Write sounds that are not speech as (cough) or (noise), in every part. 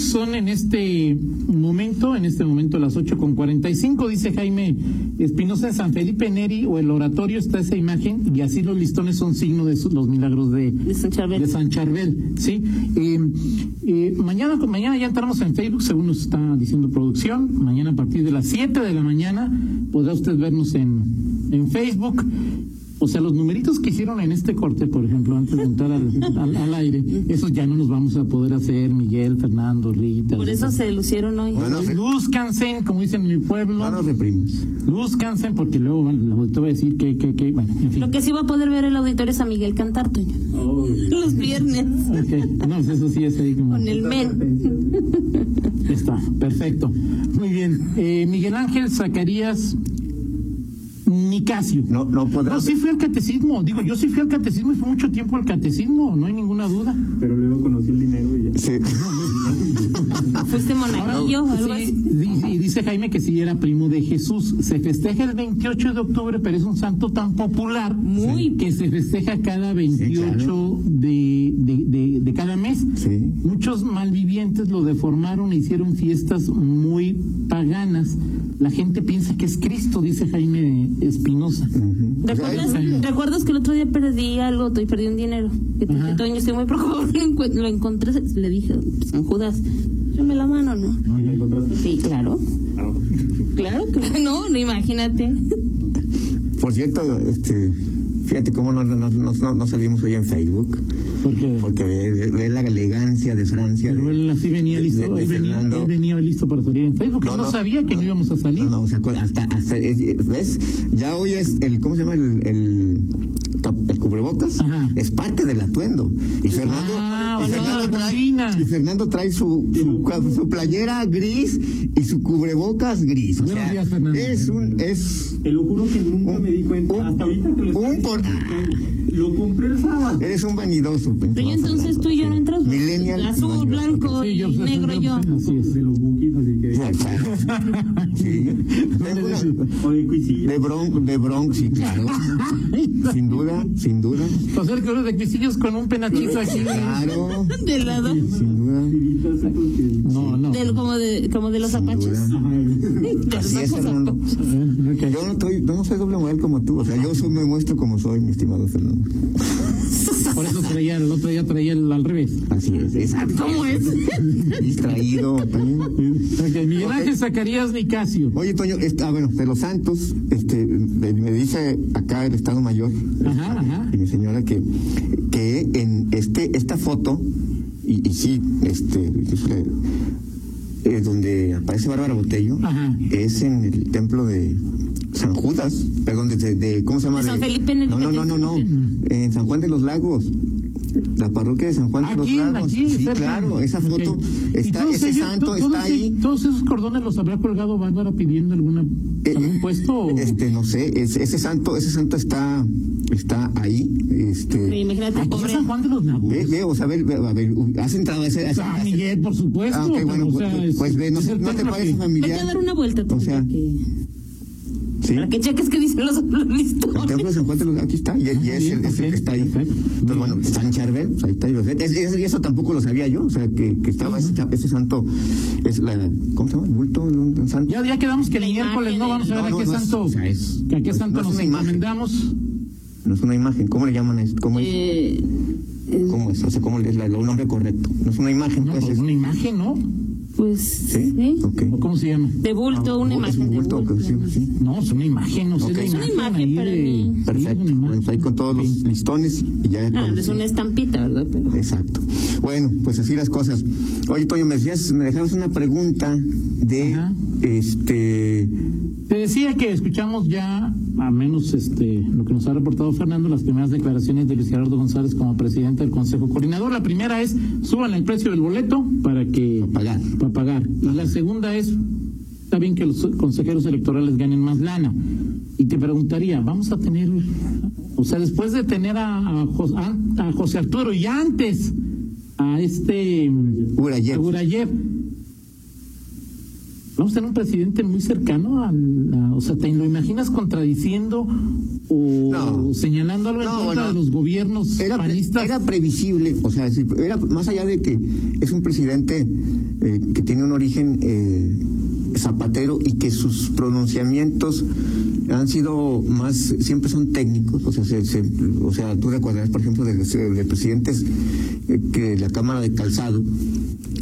Son en este momento, en este momento a las 8 con 45, dice Jaime Espinosa de San Felipe Neri o el oratorio está esa imagen y así los listones son signo de los milagros de, De San Charbel. de San Charbel, ¿sí? Eh, eh, mañana, mañana ya entramos en Facebook, según nos está diciendo producción, mañana a partir de las 7 de la mañana podrá usted vernos en, en Facebook. O sea, los numeritos que hicieron en este corte, por ejemplo, antes de entrar al, al- al aire, esos ya no los vamos a poder hacer, Miguel, Fernando, Rita. Por eso se lucieron hoy. Bueno, Lúzcanse, como dicen en mi pueblo. no nos reprimos. Lúzcanse, porque luego bueno, voy a decir que, que, que, bueno, en fin. Lo que sí va a poder ver el auditorio es a Miguel cantar, Toño. Los viernes. Ok, No, eso sí es ahí como... Con el men. Está, perfecto. Muy bien. Eh, Miguel Ángel Zacarías Nicasio. No, no podrá. No, sí fui al catecismo. Digo, yo sí fui al catecismo y fue mucho tiempo al catecismo, no hay ninguna duda. Pero luego conocí el dinero y ya. Sí. Fuiste monaguillo o algo así. dice Jaime que sí era primo de Jesús. Se festeja el 28 de octubre, pero es un santo tan popular Muy. que se festeja cada 28 claro. de, de, de- de cada mes. Sí. Muchos malvivientes lo deformaron e hicieron fiestas muy paganas. La gente piensa que es Cristo, dice Jaime Espinosa. ¿Recuerdas, ¿Recuerdas que el otro día perdí algo y perdí un dinero? Que te dije, Toño, estoy muy preocupado. (laughs) Lo, encontré, le dije, San Judas, me la mano, ¿no? ¿Y la encontraste? Sí, claro. Ah, Claro que (laughs) no, no, imagínate. Por cierto, este, fíjate cómo no, no, no, no, no salimos hoy en Facebook. Porque, (laughs) Porque ve, ve- ve la elegancia de Francia. pero él así venía de- listo, de- de él venía, él venía listo para salir en Facebook. No, él no, no, sabía que no, no. íbamos a salir. No, no, o sea, hasta, hasta es- ¿ves? Ya hoy es el, ¿cómo se llama? El, el, cubrebocas. Ajá. Es parte del atuendo. Y Fernando, Ah, y o sea, Fernando la trae, y Fernando trae su, su, su playera gris y su cubrebocas gris. O Buenos sea, días, Fernando. es un, es, Te lo juro que nunca Un- me di cuenta. un- Hasta ahorita que lo un por-. Lo compré el sábado. eres un vanidoso. Pero entonces tú y yo no entramos. Millennial. Azul, blanco Sí, y yo- negro yo. De los bookies, así que. Ya, claro. (laughs) Sí. Tengo una- Oye, Cuisillo. De Bronx, de Bronx, sí, claro. (laughs) Sin duda, sin duda. El Cruz de Cuisillos con un penachito aquí. Claro, De lado. sin duda. Que- No, no. Del, como, de, como de los Sin apaches. duda. De (laughs) los Así es. Fernando. Yo no, estoy, yo no soy doble moral como tú. O sea, yo soy- me muestro como soy, mi estimado Fernando. (laughs) Por eso traía, el otro día traía el al revés. Así es, exacto. ¿Cómo es? (laughs) Distraído también. Miguel Ángel Zacarías Nicasio. Oye, Toño, esta, ah, bueno, de los santos, este, me, dice acá el Estado Mayor Ajá, ajá. y mi señora que, que en este, esta foto, y, y sí, este, eh, donde aparece Bárbara Botello, Ajá. es en el templo de San Judas, perdón, de, de- de- ¿cómo se llama? De San Felipe en el no, no, no, no, no, en San Juan de los Lagos. La parroquia de San Juan de los Lagos. aquí, sí, claro, esa foto, Ok. está, ese ellos- santo to- está ahí. ¿Todos esos cordones los habrá colgado Bárbara pidiendo alguna, Eh, algún puesto? o- Este, no sé, es- ese santo, ese santo está, está ahí, este, Imagínate, Aquí. San Juan de los Lagos. ve, ve, o sea, ve, ve, a ver, has entrado a ese, a ese- San Miguel, por supuesto. Ah, ok, pero, bueno, o pues, sea, es- pues ve, no, no te parece que- Vete a familiar. dar una vuelta, tú, O sea, que, Sí. para que cheques qué dicen los, los El de los aquí está, y, y es, el, es el que está ahí. Entonces, bueno, San Charbel, pues ahí está. y es- es- y eso tampoco lo sabía yo, o sea, que, que estaba ese, ese santo, es la, ¿cómo se llama? El bulto un, un santo. Ya, ya quedamos que el miércoles no vamos a ver No, a no, qué no es- santo, o sea, es- que a qué no es- santo no es nos una imagen. encomendamos. No es una imagen, ¿cómo le llaman a esto? ¿Cómo es? Eh, ¿Cómo es? O sea, ¿cómo es un nombre correcto? No es una imagen, No, pues pues es. una imagen, ¿no? Pues ¿Sí? sí. Ok. ¿O cómo se llama? De bulto, una Es imagen un de bulto, sí, sí. No, es una imagen, no sé, Ok. la Es una imagen ahí para de- mí. sí, es Perfecto. una imagen. Bueno, pues ahí con todos los listones y ya. Ah, es una estampita, ¿verdad? Pero, Exacto. Bueno, pues así las cosas. Oye, Toño, me decías, me dejabas una pregunta de Ajá. este Te decía que escuchamos ya, a menos este, lo que nos ha reportado Fernando, las primeras declaraciones de Luis Gerardo González como presidente del Consejo Coordinador. La primera es, suban el precio del boleto para que... Para pagar. Para pagar. Y la segunda es, está bien que los consejeros electorales ganen más lana. Y te preguntaría, vamos a tener, o sea, después de tener a, a Jos- a- a José Arturo y antes a este Urayev. Urayev. Vamos a tener un presidente muy cercano al, a- o sea, ¿te lo imaginas contradiciendo o No. señalando algo en No, contra no. de los gobiernos Era, panistas? era previsible, o sea, era más allá de que es un presidente eh, que tiene un origen eh, zapatero y que sus pronunciamientos han sido más, siempre son técnicos, o sea, se- se- o sea tú recordarás, por ejemplo, de, de presidentes eh, que la Cámara de Calzado,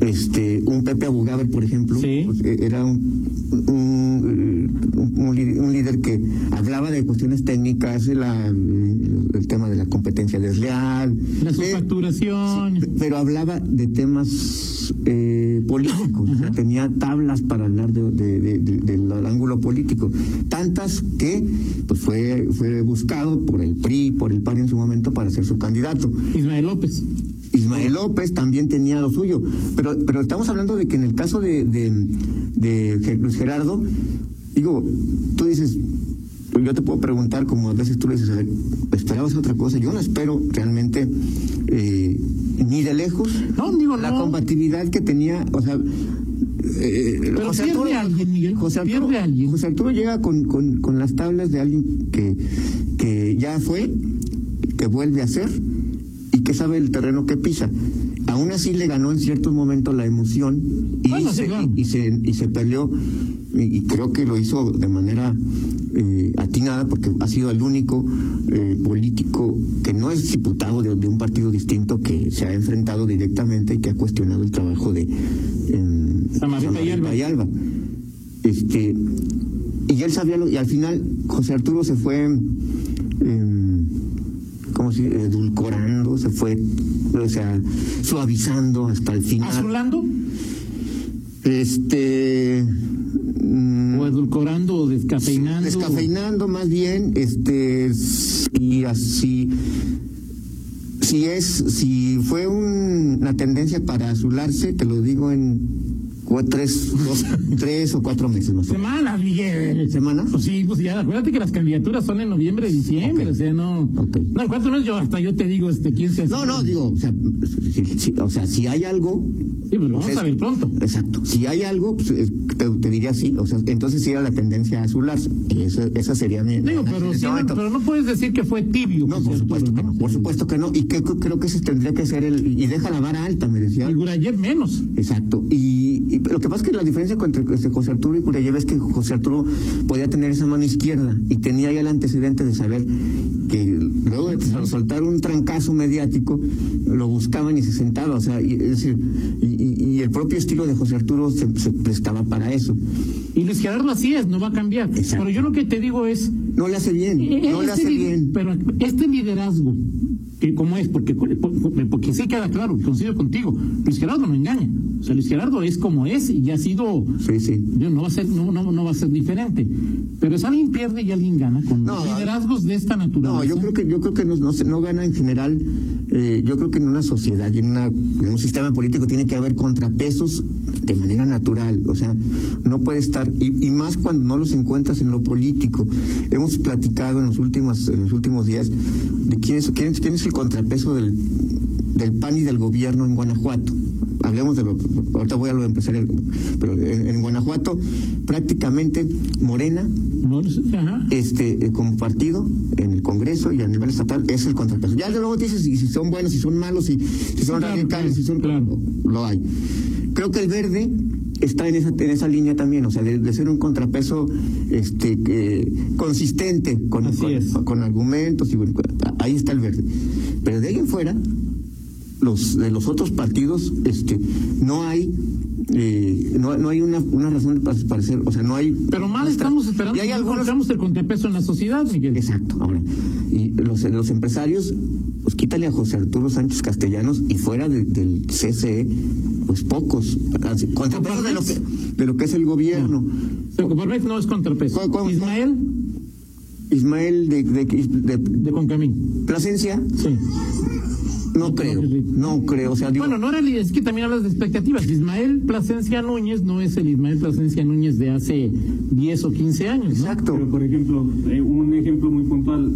este, un Pepe Abugaber, por ejemplo, Sí. pues, eh, era un, un, un- un líder- que hablaba de cuestiones técnicas, la- el tema de la competencia desleal, La subfacturación. pero hablaba de temas eh, políticos, o sea, tenía tablas para hablar de- de- del ángulo político, tantas que pues fue fue buscado por el PRI, por el PAN en su momento para ser su candidato. Ismael López. Ismael López también tenía lo suyo, pero pero estamos hablando de que en el caso de, de, Luis Gerardo, digo, tú dices, pues yo te puedo preguntar, como a veces tú le dices, a ¿esperabas otra cosa? Yo no espero realmente eh, ni de lejos No, digo, la no. combatividad que tenía, o sea... eh, Pero pierde alguien, Miguel, José Arturo, pierde alguien. José Arturo llega con, con, con las tablas de alguien que, que ya fue, que vuelve a ser y que sabe el terreno que pisa. Aún así le ganó en ciertos momentos la emoción y, Bueno, sí, se, claro. y, se, y se peleó y, creo que lo hizo de manera eh, atinada porque ha sido el único eh, político que no es diputado de, de un partido distinto que se ha enfrentado directamente y que ha cuestionado el trabajo de em, y Alba. y Alba. Este, y él sabía, lo- y al final José Arturo se fue, em, ¿cómo se dice? Edulcorando, se fue, o sea, suavizando hasta el final. ¿Azulando Este. mm, o edulcorando o descafeinando? Descafeinando más bien, este, y así, si es, si fue un- una tendencia para azularse, te lo digo en cua- tres, dos, tres o cuatro meses más o. Semanas, Miguel. ¿Semanas? Pues sí, pues ya, acuérdate que las candidaturas son en noviembre, diciembre, o sea, no. No, en cuatro meses yo hasta yo te digo, este, quién se No, no, digo, o sea, si, si- o sea, si hay algo. Sí, pues lo vamos pues a ver pronto. Exacto. Si hay algo, pues, eh, te, te diría sí. O sea, entonces sí era la tendencia a azularse. Esa, esa sería mi. Digo, pero, sí, momento. pero no puedes decir que fue tibio. No, por supuesto que ¿no? no, por supuesto que no. Y que creo, que ese tendría que ser el. Y deja la vara alta, me decía. Gurayev menos. Exacto. Y, y lo que pasa es que la diferencia entre este, José Arturo y Curayev es que José Arturo podía tener esa mano izquierda y tenía ya el antecedente de saber que luego de soltar un trancazo mediático lo buscaban y se sentaba. O sea, y, es decir, y, y- el propio estilo de José Arturo se, se prestaba para eso. Y Luis Gerardo así es, no va a cambiar. Exacto. Pero yo lo que te digo es. No le hace bien, eh, no le (laughs) este hace li- bien. Pero este liderazgo, que como es, porque, porque sí queda claro, coincido contigo, Luis Gerardo no engaña. O sea, Luis Gerardo es como es y ha sido. Sí, sí. No va a ser no, no, no va a ser diferente pero si alguien pierde y alguien gana con No, liderazgos de esta naturaleza No, yo creo que yo creo que no, no, no gana en general. eh, yo creo que en una sociedad y en, una- en un sistema político tiene que haber contrapesos de manera natural. O sea, no puede estar y, y más cuando no los encuentras en lo político. Hemos platicado en los últimos en los últimos días de quién es quién, es- quién es el contrapeso del del PAN y del gobierno en Guanajuato. Hablemos de lo, ahorita voy a lo empresarial, pero en, en Guanajuato prácticamente Morena ajá. este eh, como partido en el Congreso y a nivel estatal es el contrapeso. Ya luego dices si, si son buenos, si son malos, si, si son Claro, radicales, si son claro. lo hay. Creo que el verde está en esa en esa línea también, o sea, de, de ser un contrapeso este consistente con, con, argumentos y bueno, ahí está el verde. Pero de ahí en fuera los de los otros partidos este no hay eh, no, no hay una, una razón para parecer, o sea, no hay pero mal estamos esperando y hay algunos encontramos el contrapeso en la sociedad Miguel Exacto. Ahora, y los, los empresarios, pues quítale a José Arturo Sánchez Castellanos y fuera de- del CCE, pues pocos. Así, Contrapeso de lo que, de lo que es el gobierno. Pero Coparmex no es contrapeso ¿Cuál- cuál- Ismael Ismael de, de, de- de Concamín Plasencia, sí No creo, no creo. O sea, digo, Bueno, no era, es que también hablas de expectativas. Ismael Plasencia Núñez no es el Ismael Plasencia Núñez de hace 10 o 15 años, ¿no? exacto. Pero, por ejemplo, eh, un ejemplo muy puntual,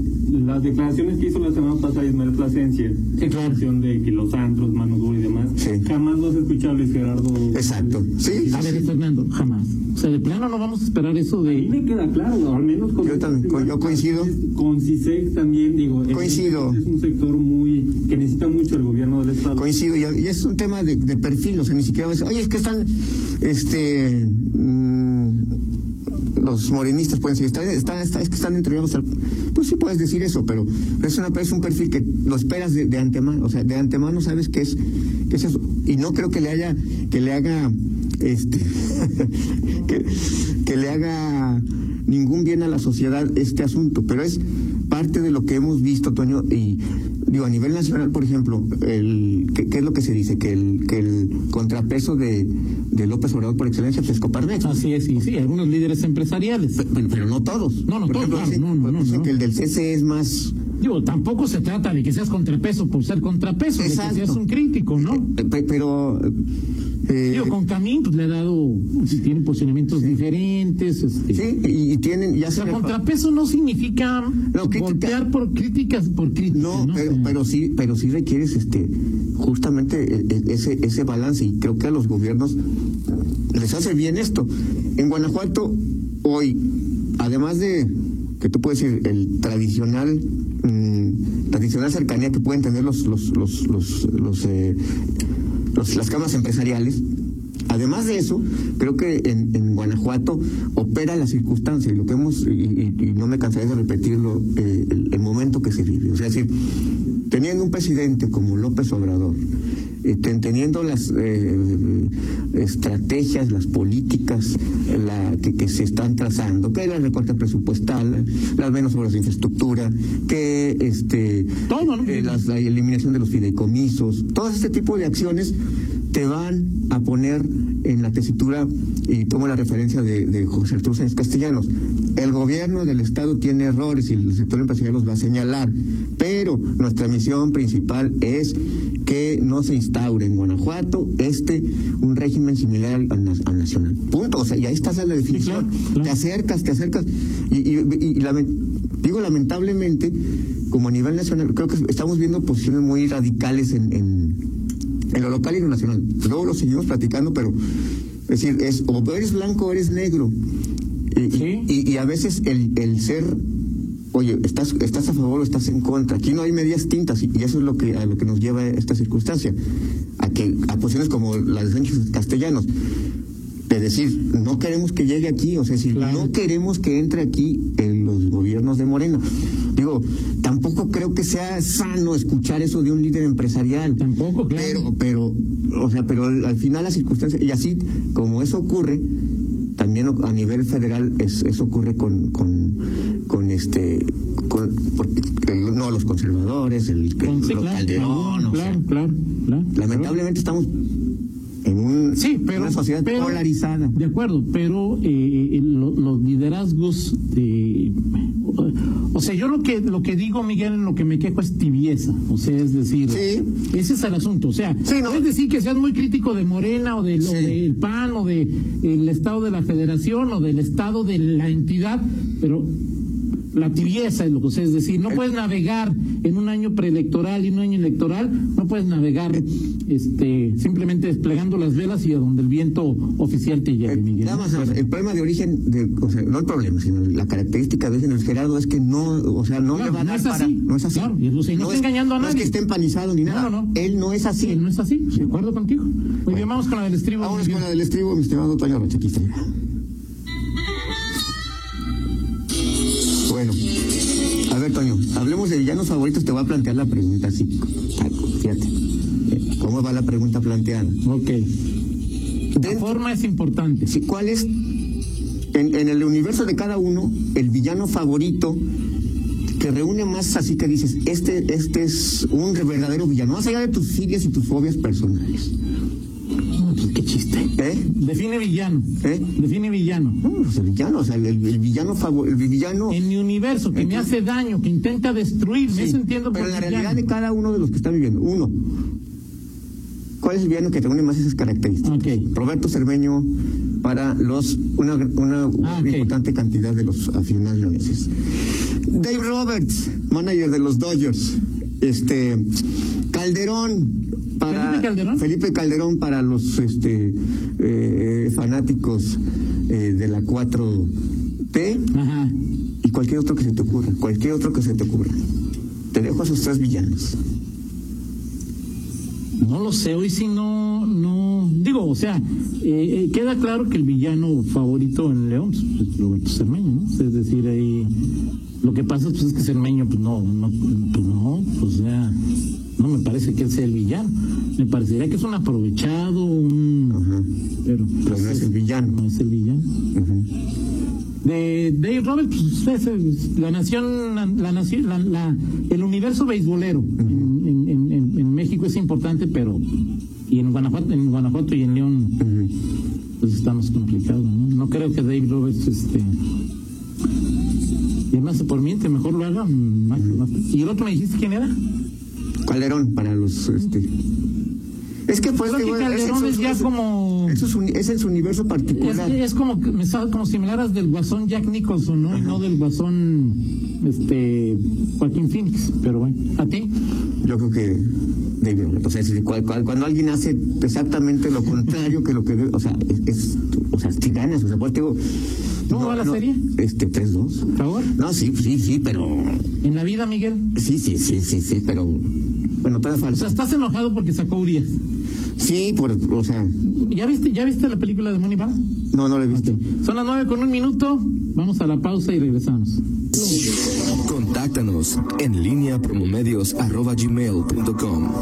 las declaraciones que hizo la semana pasada Ismael Plasencia, en claro. de que los antros, Manu Duro y demás, Sí. jamás los he escuchado Luis Gerardo. Exacto. Sí, A ver, Fernando, jamás. O sea, de plano no vamos a esperar eso A mí de... me queda claro, o al menos con Yo también, yo coincido. Con CISEC también, digo, es- Coincido. Es un sector muy que necesita mucho el gobierno del Estado. Coincido, y, y es un tema de, de perfil, o sea, ni siquiera oye, es que están, este, mm, los morenistas pueden decir, está, está- está- es que están entregados al... Pues sí puedes decir eso, pero es, una, es un perfil que lo esperas de, de antemano, o sea, de antemano sabes que es, que es eso. Y no creo que le haya, que le haga, este, (laughs) que, que le haga ningún bien a la sociedad este asunto, pero es parte de lo que hemos visto, Toño, y digo, a nivel nacional, por ejemplo, el, ¿qué, qué es lo que se dice? Que el, que el contrapeso de, de López Obrador por excelencia es Coparmex. Así es, sí, sí, algunos líderes empresariales. Pe- Pero, pero no todos. No, no Por todos, ejemplo, claro, dicen- no, no, no, dicen no. que el del CC es más... Digo, tampoco se trata de que seas contrapeso por ser contrapeso, de que Exacto. seas un crítico, ¿no? Pe- Pero... eh, Digo, con Camín pues, le ha dado, si tiene posicionamientos diferentes. Este, sí, y, tienen... Ya O sea, se contrapeso no significa No, golpear por críticas por críticas. No, No, pero, pero sí, pero sí requieres este justamente e- e- ese ese balance y creo que a los gobiernos les hace bien esto. En Guanajuato hoy, además de que tú puedes decir el tradicional mm, tradicional cercanía que pueden tener los los los los, los, eh, los- las cámaras empresariales. Además de eso, creo que en, Guanajuato opera la circunstancia y lo que hemos, y, y- no me cansaré de repetirlo, eh, el, el momento que se vive. O sea, es decir, teniendo un presidente como López Obrador, ten- teniendo las eh, estrategias, las políticas la, que, que se están trazando, que la recorte presupuestal, las menos obras de infraestructura, que este Todo, ¿no? eh, las- la eliminación de los fideicomisos, todo este tipo de acciones te van a poner en la tesitura, y tomo la referencia de, de José Arturo Sánchez Castellanos, el gobierno del Estado tiene errores y el sector empresarial los va a señalar, pero nuestra misión principal es que no se instaure en Guanajuato este un régimen similar al, al na- al nacional. Punto. O sea, y ahí está la definición. claro, claro. Te acercas, te acercas. Y, y- y- y lamen- digo lamentablemente, como a nivel nacional, creo que estamos viendo posiciones muy radicales en, en, en lo local y en lo nacional. Luego lo seguimos platicando, pero es decir, es o eres blanco o eres negro. Y, y- Sí. y- y a veces el, el ser oye, ¿estás, ¿estás a favor o estás en contra? Aquí no hay medias tintas y, y eso es lo que a lo que nos lleva esta circunstancia, a que a posiciones como las de Sánchez Castellanos, de decir, no queremos que llegue aquí, o sea, si Claro. no queremos que entre aquí en los gobiernos de Moreno. Digo, tampoco creo que sea sano escuchar eso de un líder empresarial. Tampoco, claro. Pero, pero, o sea, pero al final la circunstancia, y así como eso ocurre, a nivel federal es, eso ocurre con, con, con este, con, el- no los conservadores, el, el- sí, claro, Calderón, claro, claro, claro. lamentablemente estamos en un, Sí, pero, una sociedad pero- polarizada. De acuerdo, pero eh, lo- los liderazgos de, o sea, yo lo que lo que digo, Miguel, en lo que me quejo es tibieza, o sea, es decir, Sí. ese es el asunto, o sea, Sí, no. es decir que seas muy crítico de Morena o del, o Sí. del PAN o de el estado de la Federación o del estado de la entidad, pero la tibieza es lo que o sea, es decir, no puedes navegar en un año preelectoral y un año electoral, no puedes navegar este simplemente desplegando las velas y a donde el viento oficial te lleve, Eh, Miguel. Nada más, el problema de origen, de, o sea, no el problema, sino la característica de origen Gerardo es que no, o sea, no Claro, le va a no dar es para. así. No es así. Claro, y y no está es- engañando a no es nadie. que esté empanizado ni nada. No, no, no. Él no es así. Sí, no es así, de acuerdo contigo. Muy bien, vamos con la del estribo. Miguel. con la del estribo, mi estimado Toño Rocha, Bueno, a ver, Toño, hablemos de villanos favoritos. Te voy a plantear la pregunta así. Fíjate. Eh, ¿Cómo va la pregunta planteada? Ok. Dentro- forma es importante. Sí, ¿Cuál es, en, en el universo de cada uno, el villano favorito que reúne más así que dices, este, este es un verdadero villano, más allá de tus filias y tus fobias personales? Pues qué chiste. ¿Eh? Define villano. ¿Eh? Define villano. No, pues el villano, o sea, el, el villano favor, el villano. En mi universo, que me hace daño, que intenta destruirme. Sí, Eso entiendo pero por la villano. realidad de cada uno de los que están viviendo. Uno, ¿cuál es el villano que reúne más esas características? Ok. Roberto Cermeño para los una, una Ah, ok. importante cantidad de los aficionados leoneses. Dave Roberts, manager de los Dodgers. Este Calderón para ¿Felipe Calderón? Felipe Calderón para los este eh, fanáticos eh, de la 4T Ajá. y cualquier otro que se te ocurra, cualquier otro que se te ocurra. Te dejo a esos tres villanos. No lo sé, hoy sí no, no, digo, o sea, eh, eh, queda claro que el villano favorito en León pues, es Roberto Cermeño, ¿no? Es decir, ahí, lo que pasa pues, es que Cermeño, pues no, no, pues no, pues, o sea, no me parece que él sea el villano, me parecería que es un aprovechado, un, Ajá. pero, Pero no es el villano. no es el villano. De Dave Roberts, pues, es, es la nación, la, la nación, la- la- el universo beisbolero en, en- en- en- en México es importante, pero y en Guanajuato, en Guanajuato y en León, pues está más complicado. No, No creo que Dave Roberts, este, y además por miente, mejor lo haga. más- más- ¿Y el otro me dijiste quién era? Calderón para los este es que pues Creo que Calderón es ya como eso es, un- es en su universo es, particular. es como que me como si me hablaras del guasón Jack Nicholson, ¿no? Y no del guasón este Joaquín Phoenix, pero bueno, ¿a ti? Yo creo que David o sea, es- cuando alguien hace exactamente lo contrario que lo que o sea, es, es- o sea, si ganas, o sea, pues te digo ¿Cómo va la serie? Este 3-2. Por favor. No, sí, sí, sí, pero En la vida, Miguel. sí, sí, sí, sí, sí, pero bueno, todavía O sea, falta. estás enojado porque sacó Urias. Sí, por, o sea, ¿Ya viste, ¿Ya viste la película de Moneyball? no, no lo he visto. Son las nueve con un minuto. Vamos a la pausa y regresamos. Contáctanos en línea promomedios arroba gmail punto com.